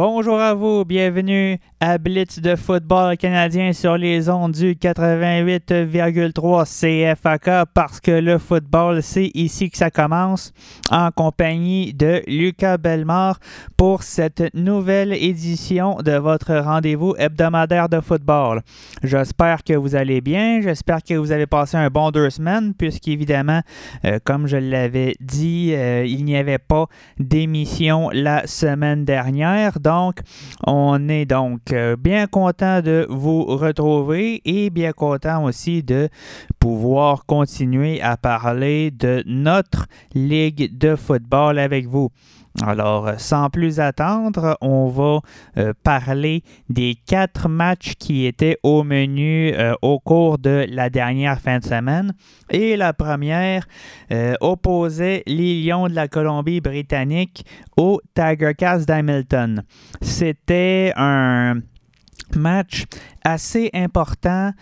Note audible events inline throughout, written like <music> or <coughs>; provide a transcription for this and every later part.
Bone. Bonjour à vous, bienvenue à Blitz de football canadien sur les ondes du 88,3 CFAK parce que le football, c'est ici que ça commence en compagnie de Lucas Belmar pour cette nouvelle édition de votre rendez-vous hebdomadaire de football. J'espère que vous allez bien, j'espère que vous avez passé un bon deux semaines puisqu'évidemment, euh, comme je l'avais dit, euh, il n'y avait pas d'émission la semaine dernière. Donc, on est donc euh, bien content de vous retrouver et bien content aussi de pouvoir continuer à parler de notre ligue de football avec vous. Alors, euh, sans plus attendre, on va euh, parler des quatre matchs qui étaient au menu euh, au cours de la dernière fin de semaine. Et la première opposait les Lions de la Colombie-Britannique aux Tiger Cats d'Hamilton. C'était un match assez important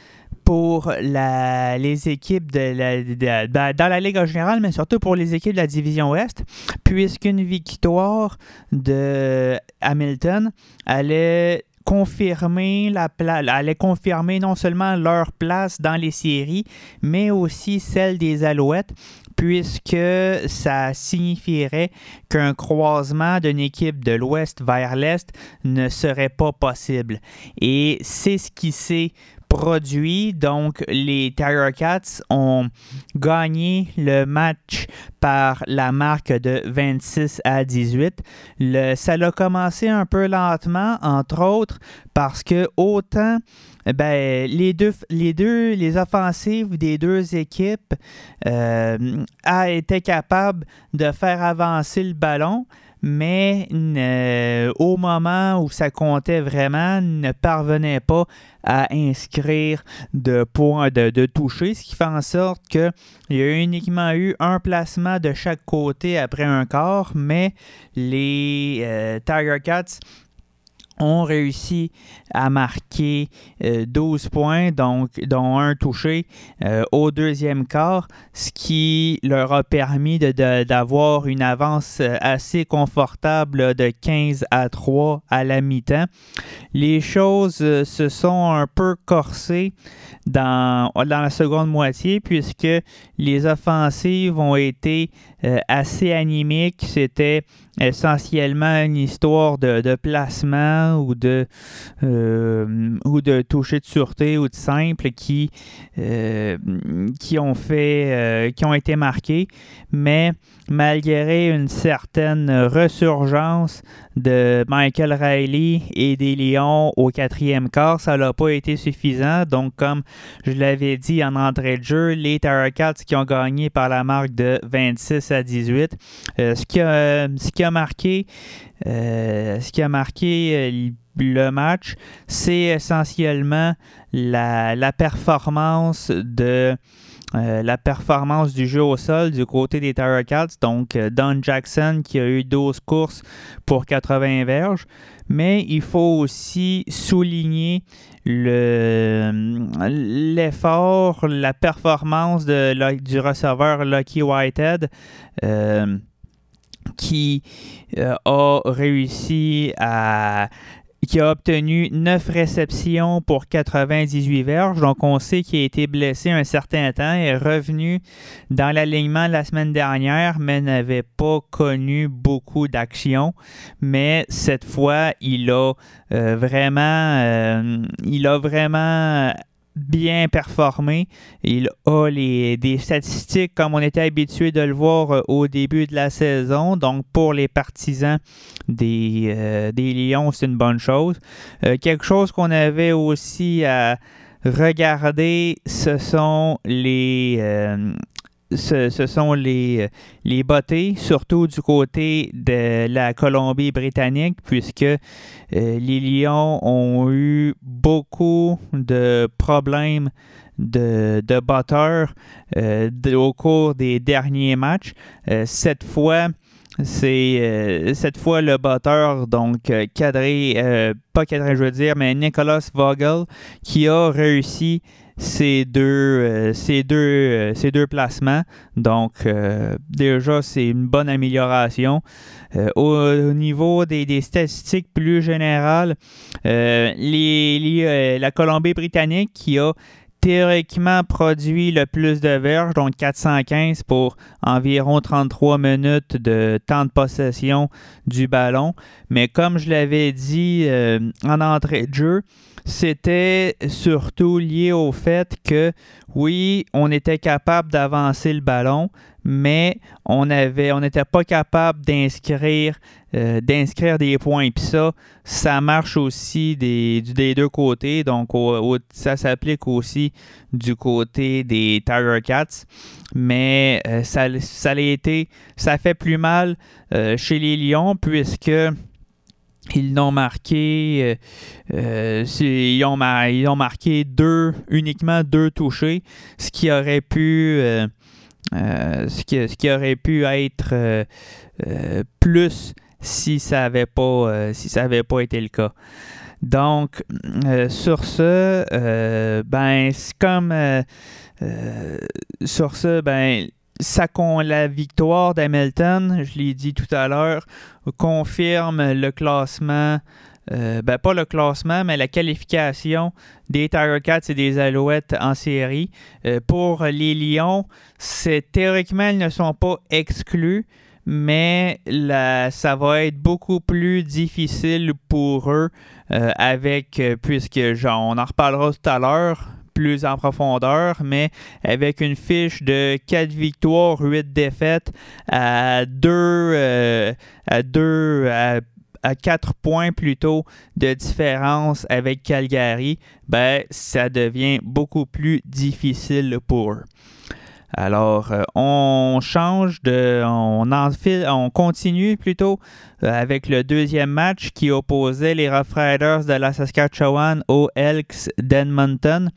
pour les équipes de la, de- dans la Ligue en général, mais surtout pour les équipes de la Division Ouest, puisqu'une victoire de Hamilton allait confirmer la allait confirmer non seulement leur place dans les séries, mais aussi celle des Alouettes, puisque ça signifierait qu'un croisement d'une équipe de l'Ouest vers l'Est ne serait pas possible. Et c'est ce qui s'est produit. Donc, les Tiger Cats ont gagné le match par la marque de 26 à 18. Le, ça a commencé un peu lentement, entre autres, parce que autant ben, les deux, les deux, les offensives des deux équipes euh, a été capable de faire avancer le ballon, mais au moment où ça comptait vraiment, ne parvenait pas à inscrire de points de, de toucher, ce qui fait en sorte qu'il y a uniquement eu un placement de chaque côté après un quart, mais les euh, Tiger Cats ont réussi à marquer euh, 12 points, donc, dont un touché euh, au deuxième quart, ce qui leur a permis d'avoir une avance euh, assez confortable de 15 à 3 à la mi-temps. Les choses euh, se sont un peu corsées dans, dans la seconde moitié puisque les offensives ont été euh, assez anémiques. C'était essentiellement une histoire de, placement ou de, euh, ou de toucher de sûreté ou de simple qui, ont qui ont été marqués. Mais malgré une certaine resurgence de Michael Riley et des Lions au quatrième quart, ça n'a pas été suffisant. Donc, comme je l'avais dit en entrée de jeu, les Cats qui ont gagné par la marque de 26 à 18. Euh, ce, qui a, ce qui a marqué, euh, ce qui a marqué euh, le match, c'est essentiellement la performance de euh, la performance du jeu au sol du côté des Tiger Cats. Donc, euh, Don Jackson qui a eu 12 courses pour 80 verges. Mais il faut aussi souligner le- l'effort, la performance de, du receveur Lucky Whitehead. euh, qui euh, a réussi à qui a obtenu 9 réceptions pour 98 verges. Donc, on sait qu'il a été blessé un certain temps et est revenu dans l'alignement la semaine dernière, mais n'avait pas connu beaucoup d'action. Mais cette fois, il a euh, vraiment, euh, il a vraiment bien performé. Il a les, des statistiques comme on était habitué de le voir euh, au début de la saison. Donc, pour les partisans des, euh, des Lions, c'est une bonne chose. Euh, quelque chose qu'on avait aussi à regardez, ce sont les, ce, sont les, les bottées, surtout du côté de la Colombie-Britannique, puisque euh, les Lions ont eu beaucoup de problèmes de, de batteurs euh, au cours des derniers matchs. Euh, cette fois, c'est cette fois le batteur, donc cadré, pas cadré, je veux dire, mais Nicolas Vogel, qui a réussi ces deux, euh, ces deux, euh, ces deux placements. Donc, euh, déjà, c'est une bonne amélioration. Au, niveau des, des, statistiques plus générales, les, la Colombie-Britannique qui a théoriquement produit le plus de verges, donc 415 pour environ 33 minutes de temps de possession du ballon. Mais comme je l'avais dit en entrée de jeu, c'était surtout lié au fait que oui, on était capable d'avancer le ballon, mais on n'était pas capable d'inscrire, euh, d'inscrire des points. Puis ça, ça marche aussi des, deux côtés. Donc, ça s'applique aussi du côté des Tiger Cats. Mais euh, ça, ça été, ça fait plus mal euh, chez les Lions puisque ils n'ont marqué, euh, euh, ils, ont, ils, ont, marqué deux, uniquement deux touchés, ce qui aurait pu, euh, ce, qui, ce, qui, aurait pu être plus si ça n'avait pas, si ça avait pas été le cas. Donc, sur ce, ben, comme sur ce, ben, ça, la victoire d'Hamilton, je l'ai dit tout à l'heure, confirme le classement, euh, ben pas le classement, mais la qualification des Tiger Cats et des Alouettes en série. Euh, pour les Lions, c'est théoriquement, ils ne sont pas exclus, mais ça va être beaucoup plus difficile pour eux euh, avec, puisque genre, on en reparlera tout à l'heure, plus en profondeur, mais avec une fiche de 4 victoires, 8 défaites à 2 euh, à 2 à 4 points plutôt de différence avec Calgary, ben, ça devient beaucoup plus difficile pour eux. Alors, euh, on change de. On, on continue plutôt euh, avec le deuxième match qui opposait les Rough Riders de la Saskatchewan aux Elks d'Edmonton.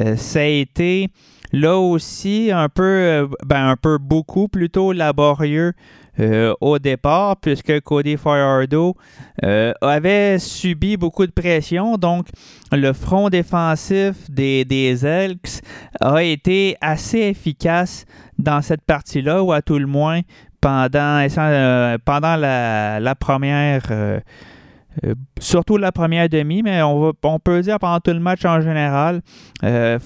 Euh, ça a été là aussi un peu, ben, un peu beaucoup plutôt laborieux euh, au départ, puisque Cody Fajardo euh, avait subi beaucoup de pression. Donc, le front défensif des, des Elks a été assez efficace dans cette partie-là, ou à tout le moins pendant, euh, pendant la première euh, surtout la première demi, mais on, on, peut dire pendant tout le match en général, euh,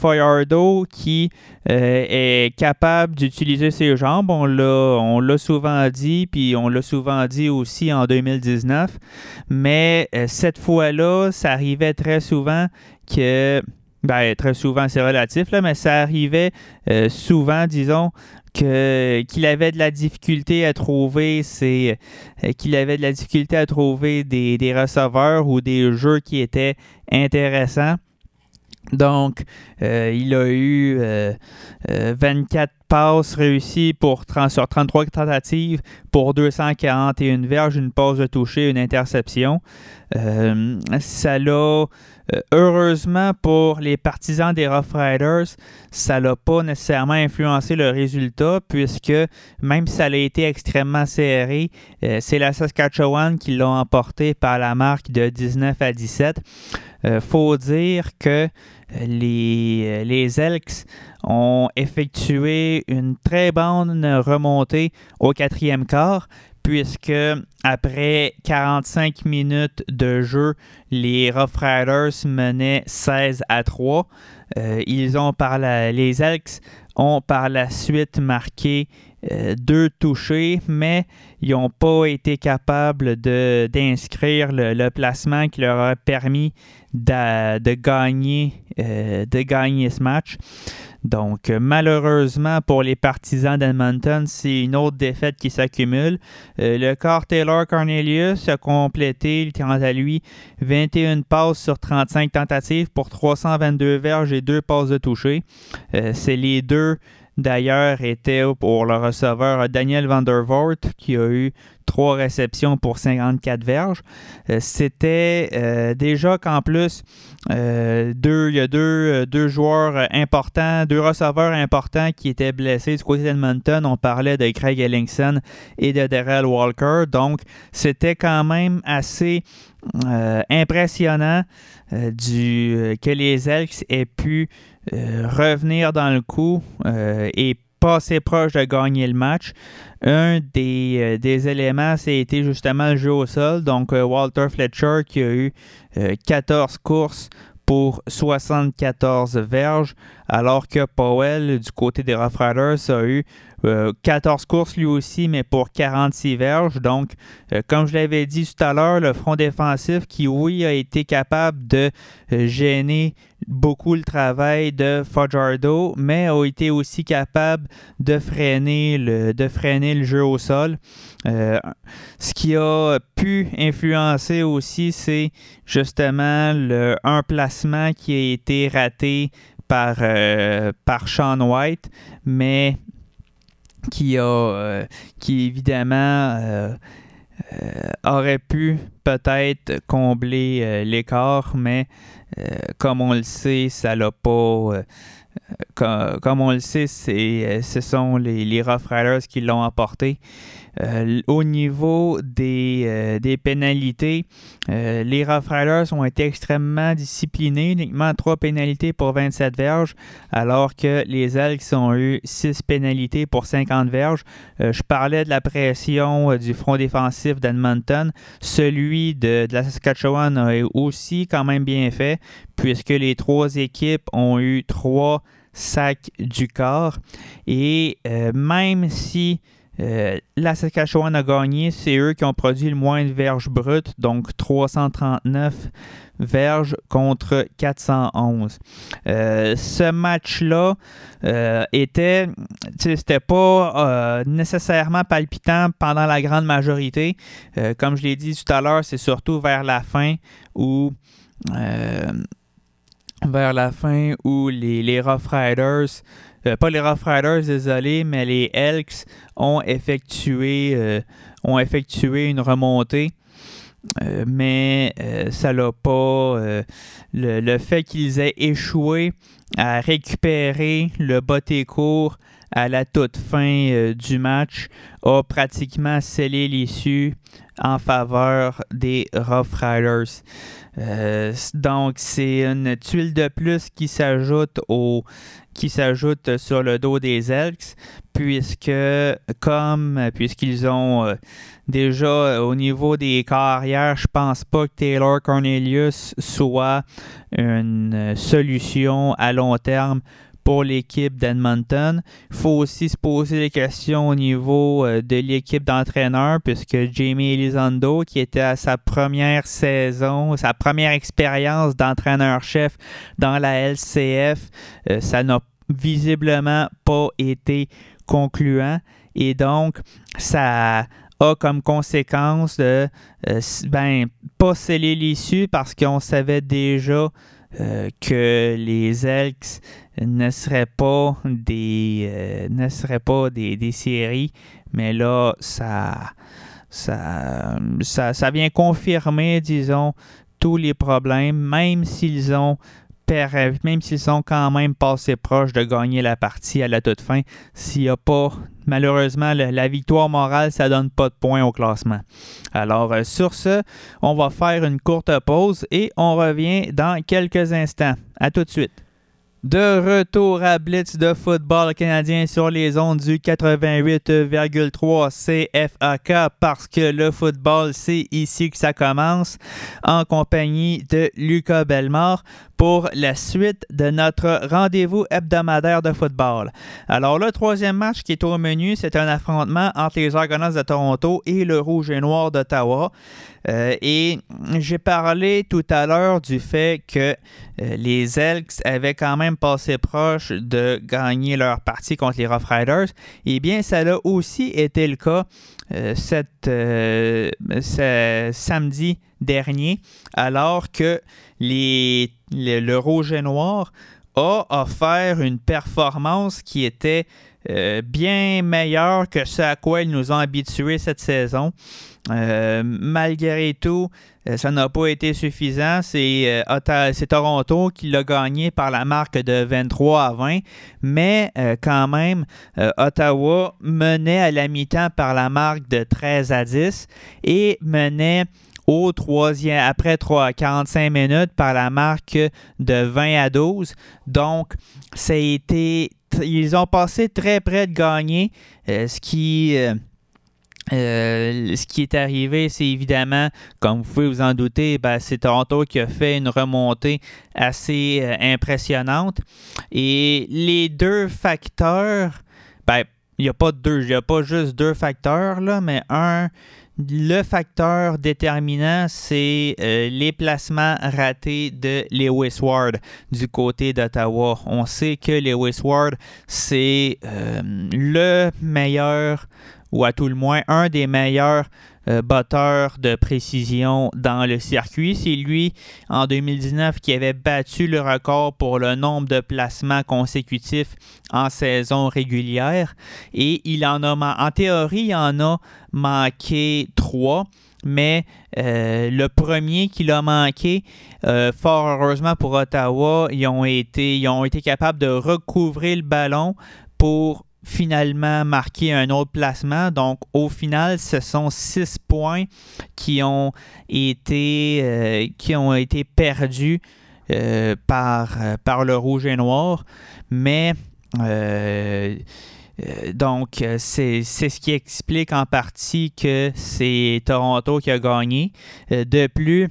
qui euh, est capable d'utiliser ses jambes, on l'a souvent dit, puis on l'a souvent dit aussi en 2019, mais euh, cette fois-là, ça arrivait très souvent que... Ben, très souvent, c'est relatif, là, mais ça arrivait souvent, disons, qu'il avait de la difficulté à trouver ses, euh, qu'il avait de la difficulté à trouver des, receveurs ou des jeux qui étaient intéressants. Donc, euh, il a eu 24 euh, passes réussies pour, sur 33 tentatives pour 241 verges, une pause de toucher, une interception. ça l'a euh, heureusement pour les partisans des Rough Riders, ça n'a pas nécessairement influencé le résultat puisque même si ça a été extrêmement serré, euh, c'est la Saskatchewan qui l'a emporté par la marque de 19 à 17. Il euh, faut dire que les, les Elks ont effectué une très bonne remontée au quatrième quart, puisque après 45 minutes de jeu, les Rough Riders menaient 16 à 3. Euh, ils ont par les Elks ont par la suite marqué deux touchés, mais ils n'ont pas été capables d'inscrire le, placement qui leur a permis de, gagner, de gagner ce match. Donc, euh, malheureusement pour les partisans d'Edmonton, c'est une autre défaite qui s'accumule. Euh, le corps Taylor Cornelius a complété, quant à lui, 21 passes sur 35 tentatives pour 322 verges et 2 passes de toucher. Euh, c'est les deux d'ailleurs étaient pour le receveur Daniel Vandervoort qui a eu trois réceptions pour 54 verges. Euh, c'était euh, déjà qu'en plus, euh, deux, il y a deux, joueurs importants, deux receveurs importants qui étaient blessés du côté d'Edmonton. On parlait de Craig Ellingson et de Darrell Walker. Donc, c'était quand même assez impressionnant que les Elks aient pu revenir dans le coup et passer proche de gagner le match. Un des, euh, des éléments, c'était justement le jeu au sol. Donc, euh, Walter Fletcher qui a eu 14 euh, courses pour 74 verges, alors que Powell, du côté des Rough Riders, a eu 14 courses lui aussi, mais pour 46 verges. Donc, comme je l'avais dit tout à l'heure, le front défensif qui, oui, a été capable de gêner beaucoup le travail de Fajardo, mais a été aussi capable de freiner le, freiner le jeu au sol. Euh, ce qui a pu influencer aussi, c'est justement le, un placement qui a été raté par, euh, Sean White, mais qui a euh, qui évidemment aurait pu peut-être combler l'écart, mais comme on le sait, ça l'a pas. Euh, comme, on le sait, c'est, ce sont les, les Rough Riders qui l'ont emporté. Euh, au niveau des, euh, des pénalités, euh, les Rough Riders ont été extrêmement disciplinés, uniquement 3 pénalités pour 27 verges, alors que les Elks ont eu 6 pénalités pour 50 verges. je parlais de la pression du front défensif d'Edmonton. Celui de, la Saskatchewan a aussi quand même bien fait, puisque les trois équipes ont eu 3 sacs du corps. Et même si euh, la Saskatchewan a gagné, c'est eux qui ont produit le moins de verges brutes, donc 339 verges contre 411. Euh, ce match-là euh, était, c'était pas nécessairement palpitant pendant la grande majorité. comme je l'ai dit tout à l'heure, c'est surtout vers la fin où vers la fin où les, les Rough Riders euh, pas les Rough Riders, désolé, mais les Elks ont effectué, euh, ont effectué une remontée. Euh, mais ça l'a pas. Le, fait qu'ils aient échoué à récupérer le botté court à la toute fin du match a pratiquement scellé l'issue en faveur des Rough Riders. donc, c'est une tuile de plus qui s'ajoute au qui s'ajoute sur le dos des Elks, puisque comme puisqu'ils ont euh, déjà euh, au niveau des carrières, je pense pas que Taylor Cornelius soit une solution à long terme pour l'équipe d'Edmonton. Il faut aussi se poser des questions au niveau euh, de l'équipe d'entraîneurs, puisque Jamie Elizondo, qui était à sa première saison, sa première expérience d'entraîneur-chef dans la LCF, euh, ça n'a visiblement pas été concluant. Et donc, ça a comme conséquence de euh, ben, pas sceller l'issue parce qu'on savait déjà que les Elks ne seraient pas des euh, ne seraient pas des, des, séries, mais là ça, ça, ça, vient confirmer, disons, tous les problèmes, même s'ils ont même s'ils sont quand même passés proches de gagner la partie à la toute fin, s'il n'y a pas, malheureusement, la, victoire morale, ça donne pas de points au classement. Alors, euh, sur ce, on va faire une courte pause et on revient dans quelques instants. À tout de suite. De retour à Blitz de football canadien sur les ondes du 88,3 CFAK parce que le football, c'est ici que ça commence en compagnie de Lucas Belmore pour la suite de notre rendez-vous hebdomadaire de football. Alors, le troisième match qui est au menu, c'est un affrontement entre les Argonauts de Toronto et le Rouge et Noir d'Ottawa. Euh, et j'ai parlé tout à l'heure du fait que euh, les Elks avaient quand même passé proche de gagner leur partie contre les Rough Riders. Eh bien, ça a aussi été le cas euh, ce samedi dernier, alors que les, le Rouge Noir a offert une performance qui était bien meilleure que ce à quoi ils nous ont habitués cette saison. Euh, malgré tout, euh, ça n'a pas été suffisant. C'est euh, Toronto qui l'a gagné par la marque de 23 à 20. Mais quand même, Ottawa menait à la mi-temps par la marque de 13 à 10 et menait au troisième, après 3, 45 minutes par la marque de 20 à 12. Donc, ça a été, ils ont passé très près de gagner, ce qui euh, ce qui est arrivé, c'est évidemment, comme vous pouvez vous en douter, ben, c'est Toronto qui a fait une remontée assez euh, impressionnante. Et les deux facteurs, ben, il n'y a pas deux, il n'y a pas juste deux facteurs, là, mais un, le facteur déterminant, c'est euh, les placements ratés de Lewis Ward du côté d'Ottawa. On sait que Lewis Ward, c'est le meilleur ou à tout le moins un des meilleurs euh, batteurs de précision dans le circuit. C'est lui, en 2019, qui avait battu le record pour le nombre de placements consécutifs en saison régulière. Et il en a, en théorie, il en a manqué trois mais euh, le premier qu'il a manqué, euh, fort heureusement pour Ottawa, ils ont été, ils ont été capables de recouvrir le ballon pour finalement marqué un autre placement. Donc, au final, ce sont six points qui ont été, euh, qui ont été perdus euh, par, euh, par le rouge et noir. Mais. donc, c'est ce qui explique en partie que c'est Toronto qui a gagné. de plus,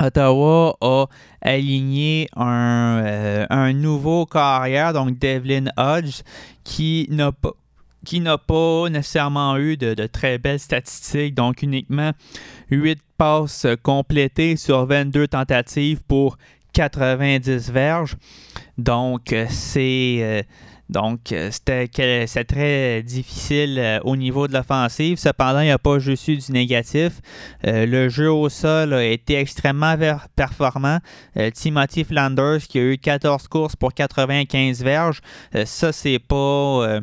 Ottawa a aligné un, un, nouveau carrière, donc Devlin Hodge, qui n'a pas nécessairement eu de, très belles statistiques, donc uniquement 8 passes complétées sur 22 tentatives pour 90 verges. Donc, c'est euh, donc, euh, c'était très difficile euh, au niveau de l'offensive. Cependant, il n'y a pas juste eu du négatif. Euh, le jeu au sol a été extrêmement performant. Timothy Flanders qui a eu 14 courses pour 95 verges. ça, c'est pas.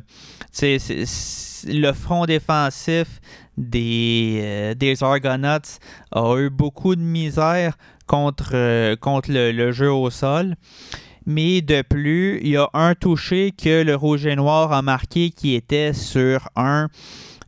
le front défensif des, des Argonauts a eu beaucoup de misère contre, contre le, jeu au sol mais de plus, il y a un touché que le rouge et noir a marqué qui était sur un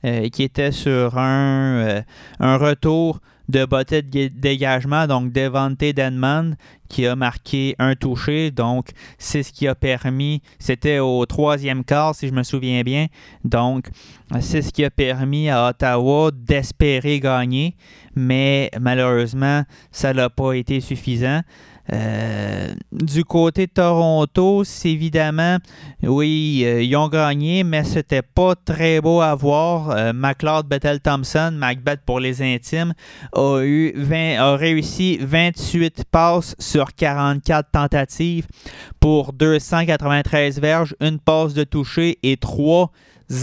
euh, qui était sur un, euh, un retour de beauté de dégagement, donc Devante Denman qui a marqué un touché. Donc, c'est ce qui a permis, c'était au troisième quart, si je me souviens bien. Donc, c'est ce qui a permis à Ottawa d'espérer gagner, mais malheureusement, ça n'a pas été suffisant. Euh, du côté Toronto, évidemment, oui, euh, ils ont gagné, mais c'était pas très beau à voir. Euh, McLeod Bethel Thompson, Macbeth pour les intimes, a, eu 20, a réussi 28 passes sur 44 tentatives pour 293 verges, une passe de toucher et 3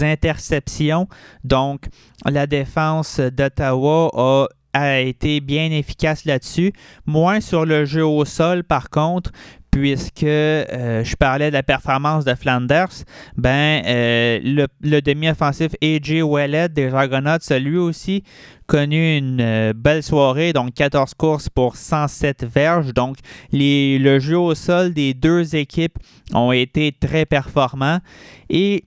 interceptions. Donc, la défense d'Ottawa a a été bien efficace là-dessus. Moins sur le jeu au sol, par contre, puisque euh, je parlais de la performance de Flanders, ben, euh, le, demi-offensif AJ Ouellet des Argonauts a lui aussi connu une euh, belle soirée, donc 14 courses pour 107 verges. Donc, les, le jeu au sol des deux équipes ont été très performants. Et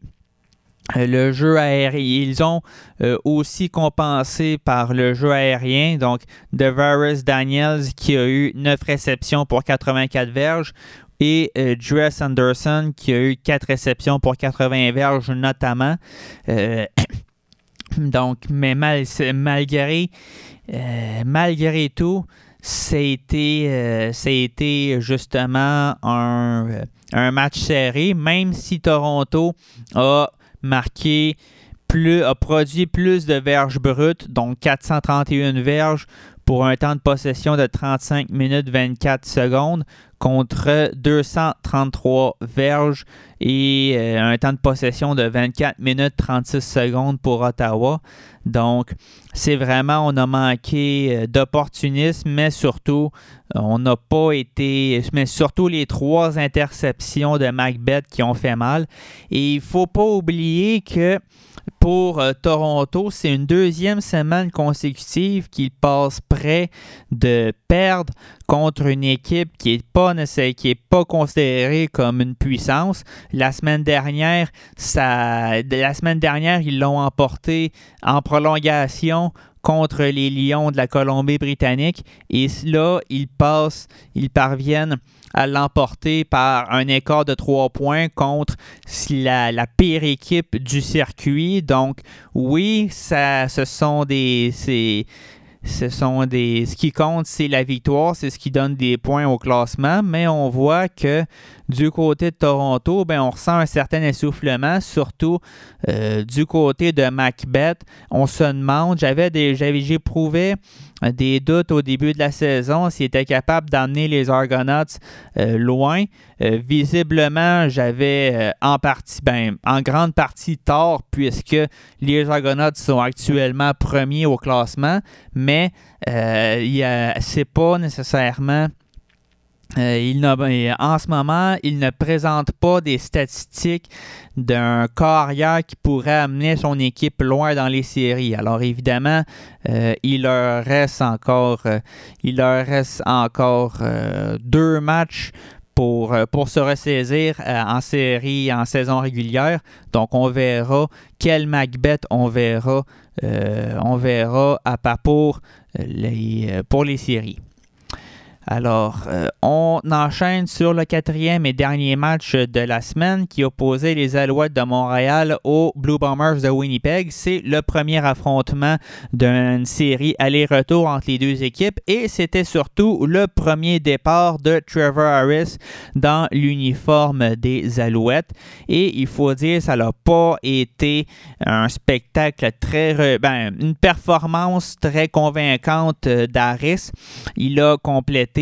le jeu aérien. Ils ont euh, aussi compensé par le jeu aérien. Donc, DeVaris Daniels qui a eu 9 réceptions pour 84 verges et euh, Anderson qui a eu 4 réceptions pour 80 verges notamment. <coughs> donc, mais malgré, malgré tout, ça a été justement un, un match serré, même si Toronto a marqué plus, a produit plus de verges brutes, donc 431 verges pour un temps de possession de 35 minutes 24 secondes contre 233 verges et euh, un temps de possession de 24 minutes 36 secondes pour Ottawa. Donc, c'est vraiment, on a manqué euh, d'opportunisme, mais surtout, euh, on n'a pas été, mais surtout les trois interceptions de Macbeth qui ont fait mal. Et il ne faut pas oublier que pour euh, Toronto, c'est une deuxième semaine consécutive qu'ils passent près de perdre contre une équipe qui n'est pas, pas considérée comme une puissance. La semaine dernière, ça, la semaine dernière, ils l'ont emporté en prolongation contre les Lions de la Colombie-Britannique. Et là, ils passent, ils parviennent à l'emporter par un écart de trois points contre la, pire équipe du circuit. Donc, oui, ce sont des. Ce sont des. Ce qui compte, c'est la victoire, c'est ce qui donne des points au classement, mais on voit que du côté de Toronto, ben, on ressent un certain essoufflement, surtout euh, du côté de Macbeth. On se demande, j'avais j'ai prouvé des doutes au début de la saison s'il était capable d'amener les Argonauts euh, loin. Euh, visiblement, j'avais en partie, ben, en grande partie tort, puisque les Argonauts sont actuellement premiers au classement, mais c'est pas nécessairement euh, il en ce moment, il ne présente pas des statistiques d'un carrière qui pourrait amener son équipe loin dans les séries. Alors évidemment, euh, il leur reste encore, euh, deux matchs pour, se ressaisir en série, en saison régulière. Donc on verra quel Macbeth on verra, à pas pour les séries. Alors, euh, on enchaîne sur le quatrième et dernier match de la semaine qui opposait les Alouettes de Montréal aux Blue Bombers de Winnipeg. C'est le premier affrontement d'une série aller-retour entre les deux équipes et c'était surtout le premier départ de Trevor Harris dans l'uniforme des Alouettes. Et il faut dire, ça n'a pas été un spectacle très... Ben, une performance très convaincante d'Harris. Il a complété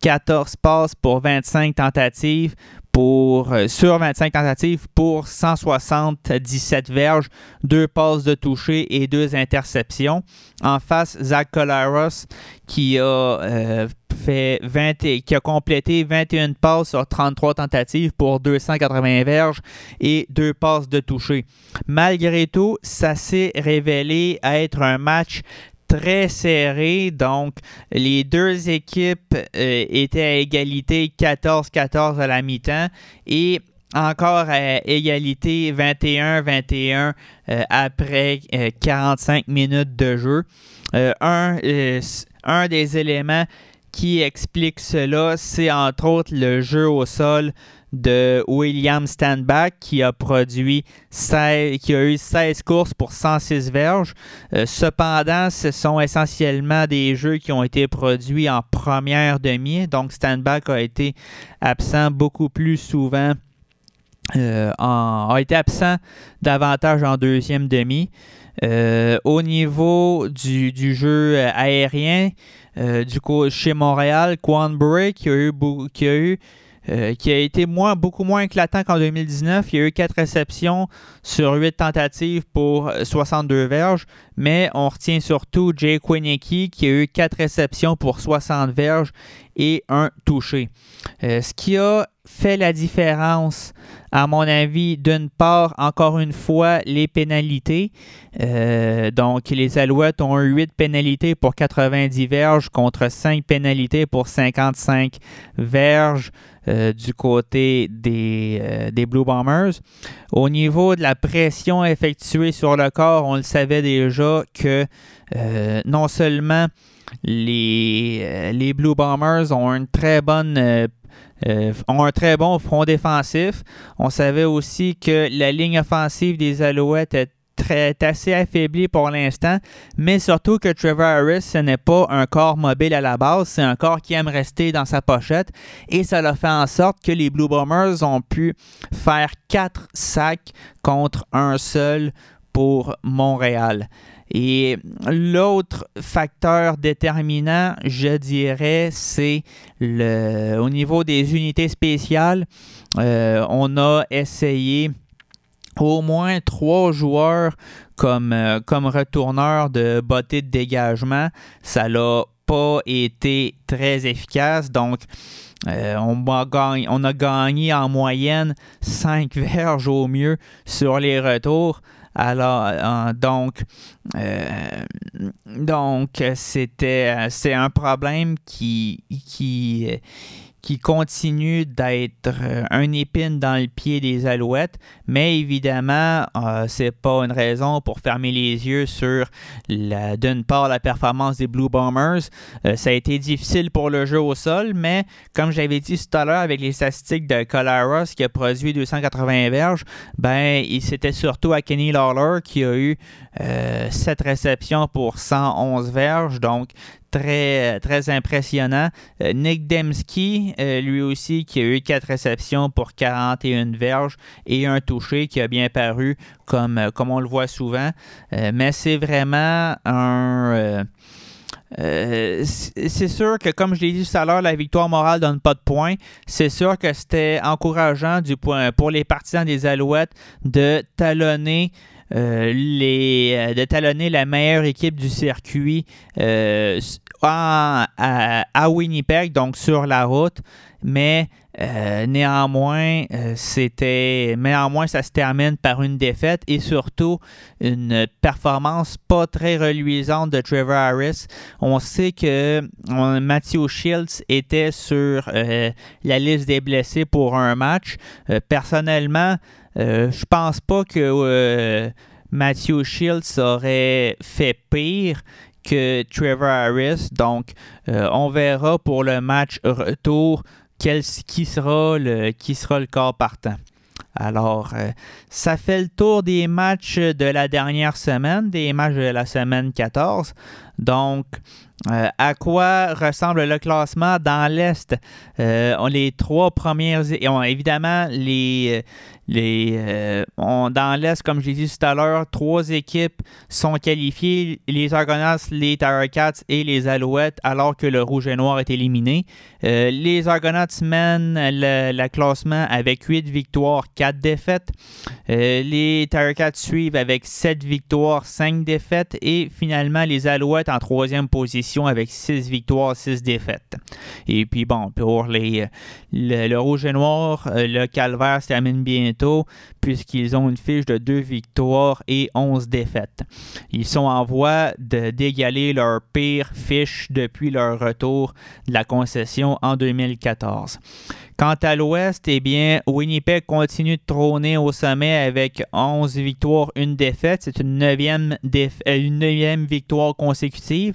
14 passes pour 25 tentatives pour, euh, sur 25 tentatives pour 177 verges, deux passes de toucher et deux interceptions. En face, Zach Colaros qui a euh, fait 20, qui a complété 21 passes sur 33 tentatives pour 280 verges et deux passes de toucher. Malgré tout, ça s'est révélé être un match très serré. Donc, les deux équipes euh, étaient à égalité 14-14 à la mi-temps et encore à égalité 21-21 euh, après 45 euh, minutes de jeu. un, un des éléments qui explique cela, c'est entre autres le jeu au sol de William Standback qui a produit 16, qui a eu 16 courses pour 106 verges. Euh, cependant, ce sont essentiellement des jeux qui ont été produits en première demi, donc Standback a été absent beaucoup plus souvent. Euh, a été absent davantage en deuxième demi. Euh, au niveau du, jeu aérien, du coup, chez Montréal, Quan qui a eu, qui a eu euh, qui a été moins, beaucoup moins éclatant qu'en 2019. Il y a eu 4 réceptions sur 8 tentatives pour 62 verges, mais on retient surtout Jay Quinicky qui a eu 4 réceptions pour 60 verges et un touché. Euh, ce qui a fait la différence, à mon avis, d'une part, encore une fois, les pénalités. Euh, donc, les Alouettes ont eu 8 pénalités pour 90 verges contre 5 pénalités pour 55 verges. Euh, du côté des, euh, des, Blue Bombers. Au niveau de la pression effectuée sur le corps, on le savait déjà que non seulement les, les, Blue Bombers ont une très bonne ont un très bon front défensif. On savait aussi que la ligne offensive des Alouettes très assez affaibli pour l'instant, mais surtout que Trevor Harris, ce n'est pas un corps mobile à la base, c'est un corps qui aime rester dans sa pochette et ça a fait en sorte que les Blue Bombers ont pu faire quatre sacs contre un seul pour Montréal. Et l'autre facteur déterminant, je dirais, c'est le, au niveau des unités spéciales. Euh, on a essayé au moins trois joueurs comme, euh, comme retourneurs de bottée de dégagement. Ça n'a pas été très efficace. Donc, euh, on, a gagné, on, a gagné, en moyenne 5 <laughs> verges au mieux sur les retours. Alors, euh, donc, donc c'était, c'est un problème qui, qui, qui continue d'être euh, un épine dans le pied des Alouettes, mais évidemment, euh, c'est pas une raison pour fermer les yeux sur d'une part la performance des Blue Bombers. Euh, ça a été difficile pour le jeu au sol, mais comme j'avais dit tout à l'heure avec les statistiques de Colaros qui a produit 280 verges, ben c'était surtout à Kenny Lawler qui a eu 7 réceptions pour 111 verges, donc très, très impressionnant. Euh, Nick Dembski, euh, lui aussi, qui a eu quatre réceptions pour 41 verges et un touché qui a bien paru comme, euh, comme on le voit souvent. mais c'est vraiment un... c'est sûr que, comme je l'ai dit tout à l'heure, la victoire morale donne pas de points. C'est sûr que c'était encourageant du point, pour les partisans des Alouettes de talonner les, de talonner la meilleure équipe du circuit à, Winnipeg, donc sur la route, mais euh, néanmoins, euh, c'était néanmoins ça se termine par une défaite et surtout une performance pas très reluisante de Trevor Harris. On sait que Matthew Shields était sur euh, la liste des blessés pour un match. personnellement, je pense pas que Matthew Shields aurait fait pire que Trevor Harris. Donc, euh, on verra pour le match retour quel, qui, sera le, qui sera le partant. Alors, euh, ça fait le tour des matchs de la dernière semaine, des matchs de la semaine 14. Donc, euh, à quoi ressemble le classement dans l'Est? on les trois premières... évidemment, les, les, euh, dans l'Est, comme je l'ai dit tout à l'heure, trois équipes sont qualifiées, les Argonauts, les Cats et les Alouettes, alors que le Rouge et Noir est éliminé. Euh, les Argonauts mènent le, classement avec 8 victoires, 4 défaites. Euh, les Cats suivent avec 7 victoires, 5 défaites. Et finalement, les Alouettes en troisième position avec 6 victoires, 6 défaites. Et puis bon, pour les, le, Rouge et Noir, le Calvaire se termine bien puisqu'ils ont une fiche de 2 victoires et 11 défaites. Ils sont en voie d'égaler leur pire fiche depuis leur retour de la concession en 2014. Quant à l'Ouest, eh bien, Winnipeg continue de trôner au sommet avec 11 victoires, une défaite. C'est une neuvième, euh, une neuvième victoire consécutive.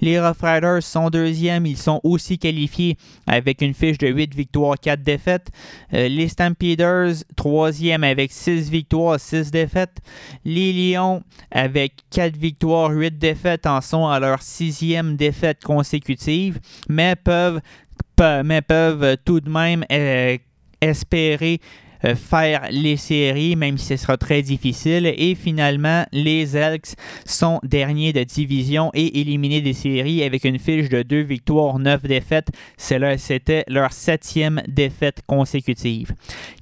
Les Rough Riders sont deuxièmes. Ils sont aussi qualifiés avec une fiche de 8 victoires, 4 défaites. Euh, les Stampeders, troisième avec 6 victoires, 6 défaites. Les Lions, avec 4 victoires, 8 défaites, en sont à leur sixième défaite consécutive, mais peuvent mais peuvent tout de même euh, espérer euh, faire les séries, même si ce sera très difficile. Et finalement, les Elks sont derniers de division et éliminés des séries avec une fiche de 2 victoires, 9 défaites. C'était leur septième défaite consécutive.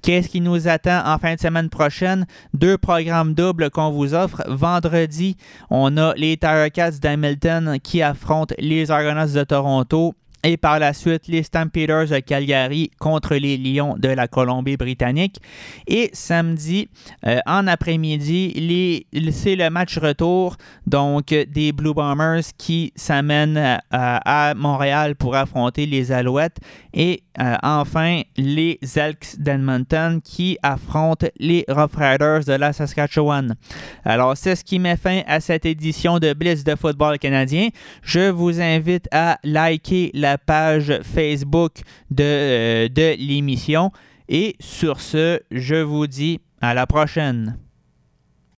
Qu'est-ce qui nous attend en fin de semaine prochaine? Deux programmes doubles qu'on vous offre. Vendredi, on a les Cats d'Hamilton qui affrontent les Argonauts de Toronto et par la suite les Stampeders de Calgary contre les Lions de la Colombie-Britannique. Et samedi, euh, en après-midi, c'est le match retour donc des Blue Bombers qui s'amènent à, Montréal pour affronter les Alouettes. Et euh, enfin, les Elks d'Edmonton qui affrontent les Rough Riders de la Saskatchewan. Alors, c'est ce qui met fin à cette édition de Blitz de football canadien. Je vous invite à liker page Facebook de, euh, de l'émission. Et sur ce, je vous dis à la prochaine.